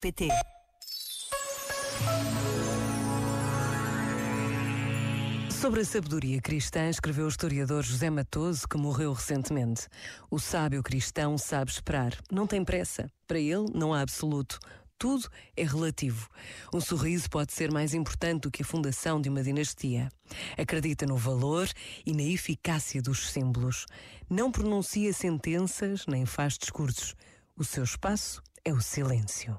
pt Sobre a sabedoria cristã, escreveu o historiador José Matoso, que morreu recentemente. O sábio cristão sabe esperar, não tem pressa. Para ele, não há absoluto. Tudo é relativo. Um sorriso pode ser mais importante do que a fundação de uma dinastia. Acredita no valor e na eficácia dos símbolos. Não pronuncia sentenças nem faz discursos. O seu espaço é o silêncio.